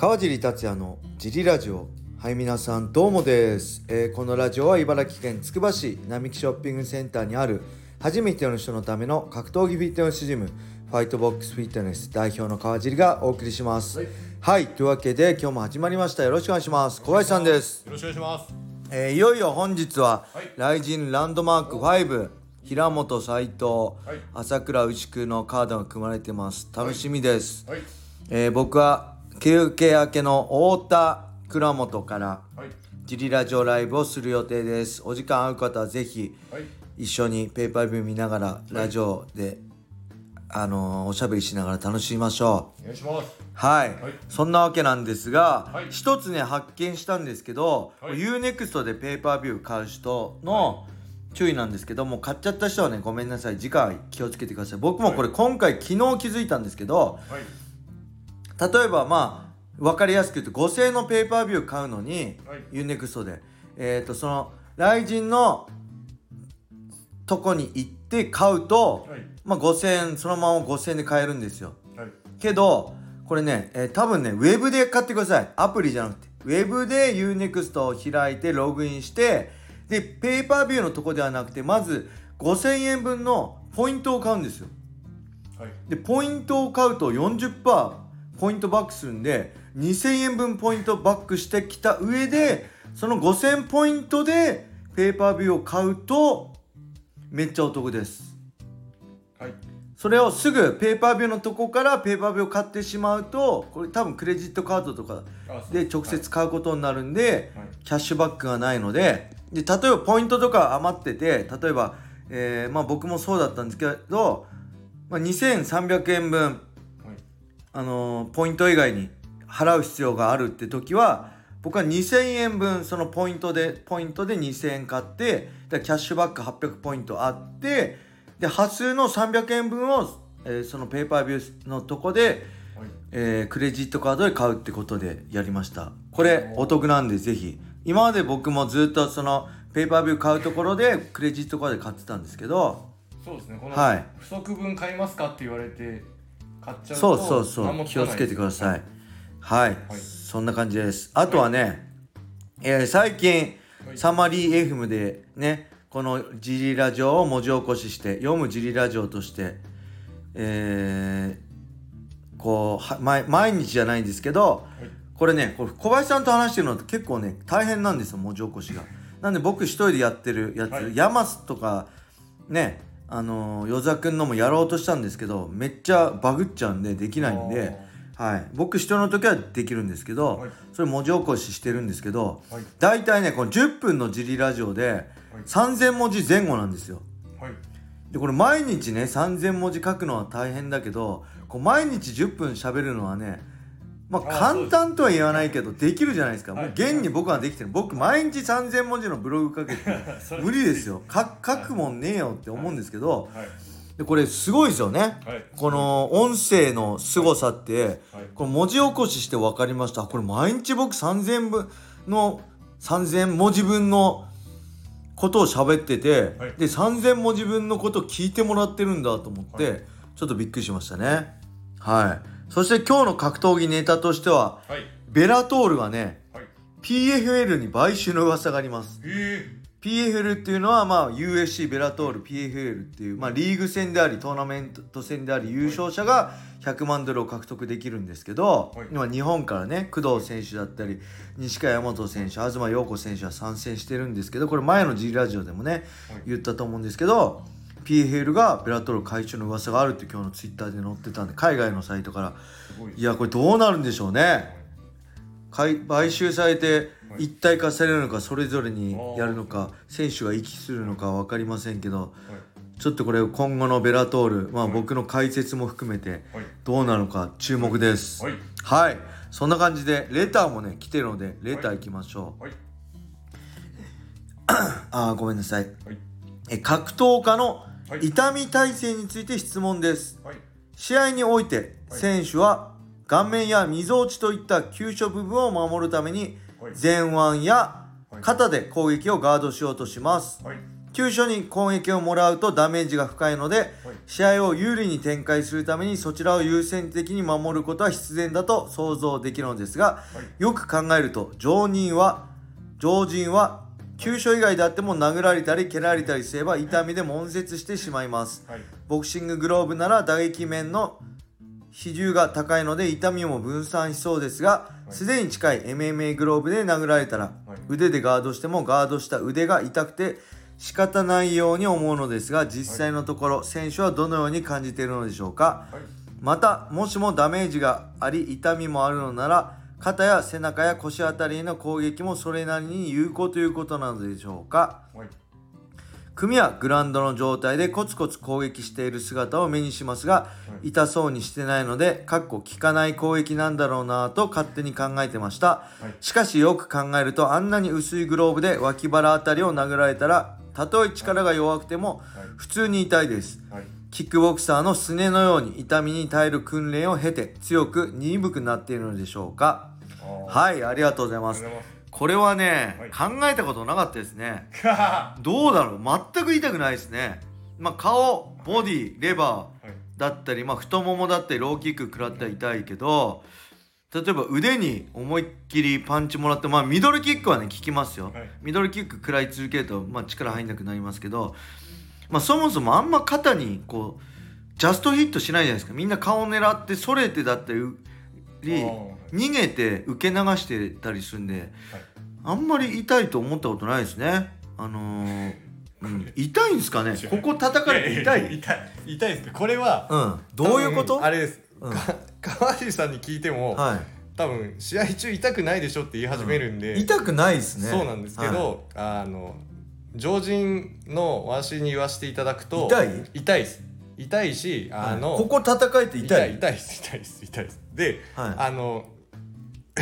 川尻達也のジリラジオ。はい皆さんどうもです、えーこのラジオは茨城県つくば市並木ショッピングセンターにある初めての人のための格闘技フィットネスジムファイトボックスフィットネス代表の川尻がお送りします。はい、というわけで今日も始まりました。よろしくお願いします。小林さんです。よろしくお願いします。えーいよいよ本日は、はい。ライジンランドマーク5平本斉藤、はい。朝倉牛久のカードが組まれてます。楽しみです、はい。えー僕は休憩明けの太田倉本からはい。ジリラジオライブをする予定です。お時間合う方はぜひはい。一緒にペーパービュー見ながらラジオで、あのーおしゃべりしながら楽しみましょう。お願いします。はい、はい。そんなわけなんですが、はい。一つね発見したんですけど、はい。UNEXT でペーパービュー買う人の注意なんですけども買っちゃった人はねごめんなさい。次回気をつけてください。僕もこれ今回昨日気づいたんですけどはい。例えばまあ分かりやすく言うと5000円のペーパービュー買うのに、はい UNEXT でえっ、とその雷神のとこに行って買うと、はい。まあ5000円そのまま5000円で買えるんですよはい。けどこれね、えー多分ねウェブで買ってくださいアプリじゃなくてウェブで UNEXT を開いてログインしてでペーパービューのとこではなくてまず5000円分のポイントを買うんですよはい。でポイントを買うと40%ポイントバックするんで2000円分ポイントバックしてきた上でその5000ポイントでペーパービューを買うとめっちゃお得ですはい。それをすぐペーパービューのとこからペーパービューを買ってしまうとこれ多分クレジットカードとかで直接買うことになるんで、はい。キャッシュバックがないのでで例えばポイントとか余ってて例えば、えーまあ、僕もそうだったんですけど、まあ、2300円分、はい。あのーポイント以外に払う必要があるって時は僕は2000円分そのポイントでポイントで2000円買ってでキャッシュバック800ポイントあってで端数の300円分を、えーそのペーパービューのとこで、はい。えークレジットカードで買うってことでやりましたこれお得なんでぜひ今まで僕もずっとそのペーパービュー買うところでクレジットカードで買ってたんですけどそうですね。このはい不足分買いますかって言われて買っちゃうそうと。そうそう。気をつけてください。はい、はい。そんな感じです。あとはね、えー最近はい。サマリー FM でねこのジリラジオを文字起こしして読むジリラジオとしてえーこうは毎毎日じゃないんですけど、はい。これねこれ小林さんと話してるのって結構ね大変なんですよ文字起こしが。なんで僕一人でやってるやつ、はい。ヤマスとかねあのー、与座くんのもやろうとしたんですけどめっちゃバグっちゃうんでできないんで、はい、僕一人の時はできるんですけど、はい。それ文字起こししてるんですけどはい。大体ねこの10分のジリラジオで3000文字前後なんですよ。はい。でこれ毎日ね3000文字書くのは大変だけどこう毎日10分喋るのはねまああ簡単とは言わないけどできるじゃないですか、はい。もう現に僕はできてる。僕毎日3000文字のブログ書けて 無理ですよ。書書くもんねえよって思うんですけどはい。でこれすごいですよね。はい。この音声の凄さってはい。この文字起こしして分かりました。これ毎日僕3000分の3000文字分のことを喋ってて、はい。で3000文字分のことを聞いてもらってるんだと思って、はい。ちょっとびっくりしましたね。はいそして今日の格闘技ネタとしてははい。ベラトールがねはい。PFL に買収の噂があります。え PFL っていうのはまあ UFC ベラトール PFL っていうまあリーグ戦でありトーナメント戦であり優勝者が100万ドルを獲得できるんですけど、はい。今日本からね工藤選手だったり西川大和選手東陽子選手は参戦してるんですけどこれ前の G ラジオでもねはい。言ったと思うんですけど PFL がベラトール会長の噂があるって今日のツイッターで載ってたんで海外のサイトから。い。いやこれどうなるんでしょうね。買収されてはい。一体化されるのかそれぞれにやるのか選手が息するのか分かりませんけどちょっとこれ今後のベラトールまあはい。僕の解説も含めてはい。どうなのか注目です。はい。はい。そんな感じでレターもね来てるのでレターいきましょう。はい。あーごめんなさい。え格闘家のはい。痛み耐性について質問です。はい。試合においてはい。選手は顔面やみぞおちといった急所部分を守るためにはい。前腕やはい。肩で攻撃をガードしようとします。はい。急所に攻撃をもらうとダメージが深いので、試合を有利に展開するためにそちらを優先的に守ることは必然だと想像できるのですが、よく考えると常人は常人は急所以外であっても殴られたり蹴られたりすれば痛みで悶絶してしまいます。はい。ボクシンググローブなら打撃面の比重が高いので痛みも分散しそうですがい。すで、に近い MMA グローブで殴られたら、はい。腕でガードしてもガードした腕が痛くて仕方ないように思うのですが実際のところ、選手はどのように感じているのでしょうか？はい。またもしもダメージがあり痛みもあるのなら肩や背中や腰あたりへの攻撃もそれなりに有効ということなのでしょうか？はい。組はグラウンドの状態でコツコツ攻撃している姿を目にしますが、い。痛そうにしてないのでかっこ効かない攻撃なんだろうなと勝手に考えてました、はい。しかしよく考えるとあんなに薄いグローブで脇腹あたりを殴られたらたとえ力が弱くてもはい。普通に痛いです。はいキックボクサーのすねのように痛みに耐える訓練を経て強く鈍くなっているのでしょうか？はいありがとうございます。これはね、は考えたことなかったですね。ま どうだろう？全く痛くないですね。まあ顔ボディレバーだったり、まあ、太ももだったりローキック食らったら痛いけど例えば腕に思いっきりパンチもらってまあミドルキックはね効きますよ、はい。ミドルキック食らい続けると、まあ、力入んなくなりますけど、まあ、そもそもあんま肩にこうジャストヒットしないじゃないですか。みんな顔を狙ってそれてだったり逃げて受け流してたりするんで、あんまり痛いと思ったことないですね。あのー うん、痛いんですかね？ここ叩かれて痛い？痛い。痛いですこれはうん、どういうこと？あれです、うん。か川尻さんに聞いても、は多分試合中痛くないでしょって言い始めるんで、い、痛くないですね。そうなんですけど、あの常人の私に言わせていただくと痛い？痛いです。痛いしあの、ここ叩かれて痛い？痛いです痛いです痛いです。で、はい。あの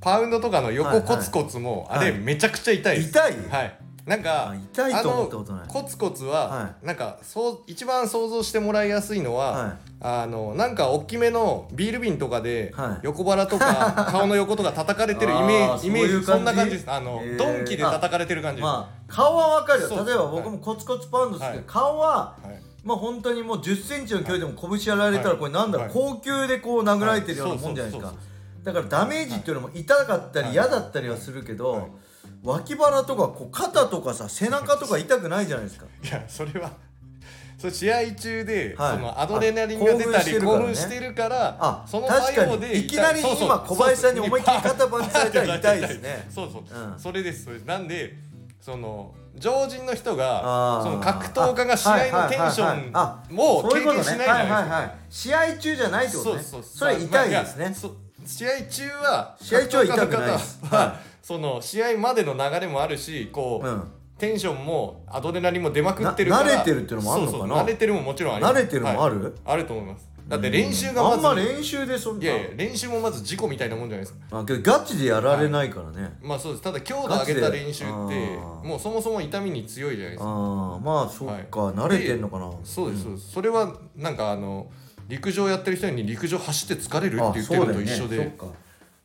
パウンドとかのはい横コツコツも、あれはい。めちゃくちゃ痛いです。痛い？はいなんかあ痛いと思ったことない。コツコツは、はなんかそう一番想像してもらいやすいのは、はい。あのなんか大きめのビール瓶とかで、はい。横腹とか 顔の横とか叩かれてるイメあーージイメージそんな感じです。あの、ドンキで叩かれてる感じです、まあ顔はわかるよ。例えば僕もコツコツパウンドですけど、はい。顔ははい。まあ本当にもう1 0ンチの距離でも拳やられたらはい。これなんだろう、はい。高級でこう殴られてるようなもんじゃないですか、はい。だからダメージっていうのも痛かったりはい。嫌だったりはするけど、はい脇腹とかこう肩とかさ背中とか痛くないじゃないですか。いやそれは それ試合中で、はい。そのアドレナリンが出たりあ興奮してるるからあその確かに。いきなり今小林さんに思いっきり肩パンチされたら痛いですね。そうそう、うん。それです。それなんでその常人の人あがー。その格闘家が試合のテンションあをそういうこと経験しないじゃないですか。試合中じゃないってことね。そうそうそれ痛いですね。まあ試合中は試合中は痛くないです。ははその試合までの流れもあるしこう、うん。テンションもアドレナリンも出まくってるからな慣れてるっていうのもあるのかな？慣れてるももちろんあります。慣れてるもある？はい。あると思います。だって練習がまずあんま練習でそんな。いやいや練習もまず事故みたいなもんじゃないですか。あけどガチでやられないからね、まあそうです。ただ強度上げた練習ってもうそもそも痛みに強いじゃないですか。ああまあそっか、はい。慣れてんのかな？そうですそうです。それはなんかあの陸上やってる人に陸上走って疲れるってあ言ってるのと一緒で、そっか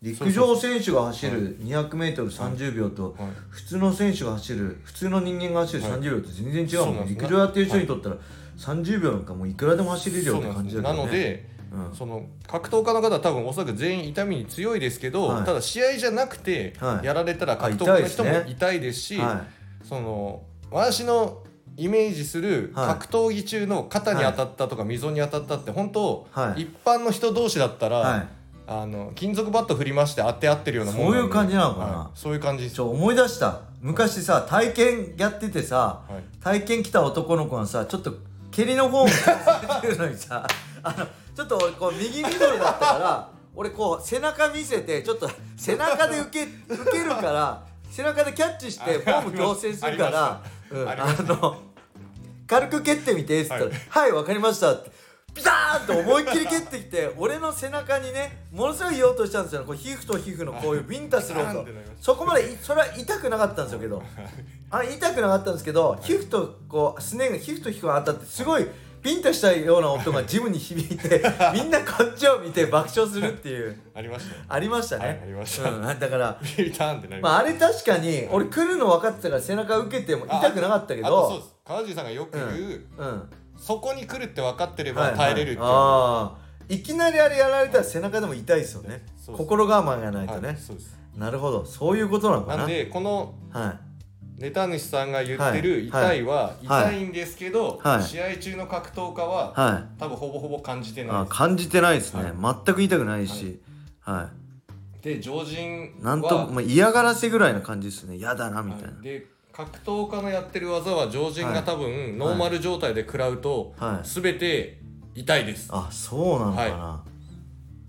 陸上選手が走る 200m30 秒とはい。普通の選手が走る普通の人間が走るはい30秒って全然違うもんね。陸上やってる人にとったら30秒なんかもういくらでも走れるような感じだけどね。なので、うん。その格闘家の方は多分おそらく全員痛みに強いですけど、はい。ただ試合じゃなくてはい。やられたら格闘家の人も痛いですし、はその私のイメージするはい。格闘技中の肩に当たったとか溝に当たったって本当、はい。一般の人同士だったら、はいあの金属バット振りまして当て合ってるようなもんそういう感じなのかな？はい。そういう感じちょ思い出した。昔さ体験やっててさはい。体験来た男の子がさちょっと蹴りの方をてるのにさ あのちょっと俺こう右ミドルだったから俺こう背中見せてちょっと背中で受け受けるから背中でキャッチしてフォーム強制するからうん。あの軽く蹴ってみてっつったらはい「はいわ、かりました」ってピターンと思いっきり蹴ってきて俺の背中にねものすごい言おうとしたんですよ。こう皮膚と皮膚のこういうビンタする音。そこまでいそれは痛くなかったんですよけど。あ痛くなかったんですけど皮膚とこうすねが皮膚と皮膚が当たってすごいピンとしたような音がジムに響いて みんなこっちを見て爆笑するっていう。ありましたありましたね、はいありました。うん、だからまあまあれ確かに俺来るの分かってたから背中受けても痛くなかったけああとそうどです。川尻さんがよく言う、うんそこに来るって分かってれはいば耐えれるっていう、ああいきなりあれやられたら背中でも痛いですよね。心構えがないとね、なるほど。そういうことなのかな。なんでこのはい。ネタ主さんが言ってるはい。痛いははい。痛いんですけど、はい。試合中の格闘家は、はい。多分ほぼほぼ感じてない。ですあ感じてないですね、は全く痛くないし。はで常人い、はなんとも、まあ、嫌がらせぐらいな感じですね。嫌だなみたいな。はい。で格闘家のやってる技は常人はいが多分ノーマル状態で食らうと、はい。全て痛いです。あそうなのかな、は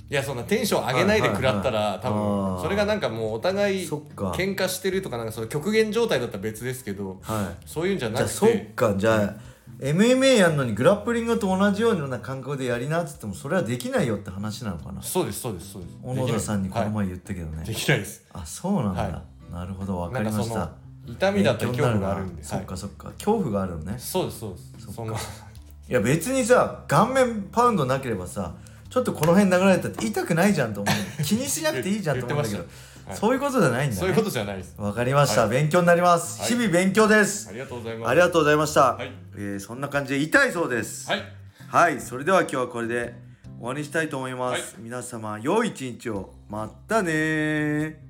い。やそんなテンション上げないで食らったら、はい。はいはい多あー。分それがなんかもうお互いそっか。喧嘩してるとかなんかその極限状態だったら別ですけどはい。そういうんじゃなくじゃあそってか。じゃあ、は MMA やんのにグラップリングと同じような感覚でやりなっつってもそれはできないよって話なのかな。そうですそうですそうです。小野田さんにこのはい。前言ったけどね、できないです。あそうなんだ、はなるほど。分かなんかそのりました痛みだったり恐怖があるん勉で。そっかそっか。恐怖があるのね。そうですそうです。そっか。そんな。いや別にさ顔面パウンドなければさちょっとこの辺流れたって痛くないじゃんと思う。気にしなくていいじゃんと思うんだけど、はい。そういうことじゃないんだね。そういうことじゃないです。わかりました、はい。勉強になります、はい。日々勉強です。ありがとうございます。ありがとうございました、はい。えーそんな感じで痛いそうです。はい。はい、それでは今日はこれで終わりにしたいと思います、はい。皆様良い一日を。またねー